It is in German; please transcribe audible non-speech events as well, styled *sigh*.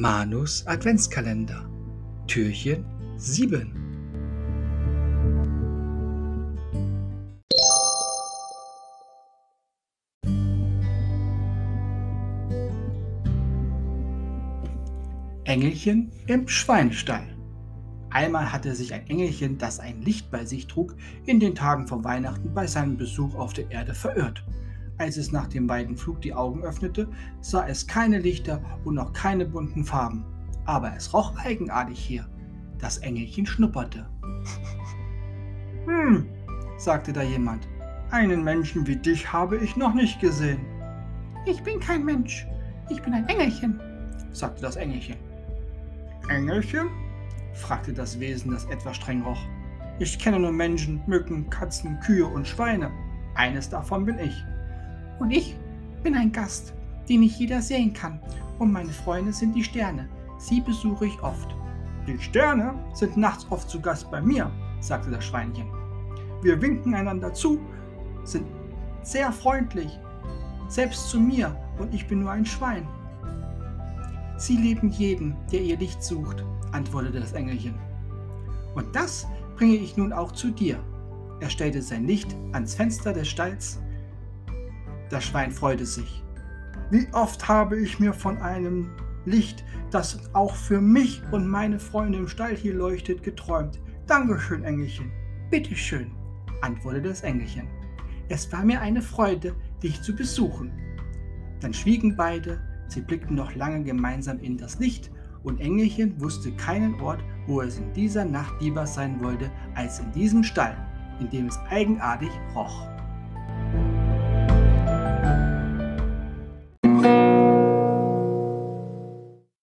Manus Adventskalender. Türchen 7 Engelchen im Schweinestall Einmal hatte sich ein Engelchen, das ein Licht bei sich trug, in den Tagen vor Weihnachten bei seinem Besuch auf der Erde verirrt. Als es nach dem weiten Flug die Augen öffnete, sah es keine Lichter und auch keine bunten Farben. Aber es roch eigenartig hier. Das Engelchen schnupperte. *laughs* Hm, sagte da jemand. Einen Menschen wie dich habe ich noch nicht gesehen. Ich bin kein Mensch. Ich bin ein Engelchen, sagte das Engelchen. Engelchen? fragte das Wesen, das etwas streng roch. Ich kenne nur Menschen, Mücken, Katzen, Kühe und Schweine. Eines davon bin ich. Und ich bin ein Gast, den nicht jeder sehen kann. Und meine Freunde sind die Sterne. Sie besuche ich oft. Die Sterne sind nachts oft zu Gast bei mir, sagte das Schweinchen. Wir winken einander zu, sind sehr freundlich, selbst zu mir, und ich bin nur ein Schwein. Sie lieben jeden, der ihr Licht sucht, antwortete das Engelchen. Und das bringe ich nun auch zu dir. Er stellte sein Licht ans Fenster des Stalls das Schwein freute sich. Wie oft habe ich mir von einem Licht, das auch für mich und meine Freunde im Stall hier leuchtet, geträumt. Dankeschön, Engelchen. Bitteschön, antwortete das Engelchen. Es war mir eine Freude, dich zu besuchen. Dann schwiegen beide, sie blickten noch lange gemeinsam in das Licht, und Engelchen wusste keinen Ort, wo es in dieser Nacht lieber sein wollte, als in diesem Stall, in dem es eigenartig roch.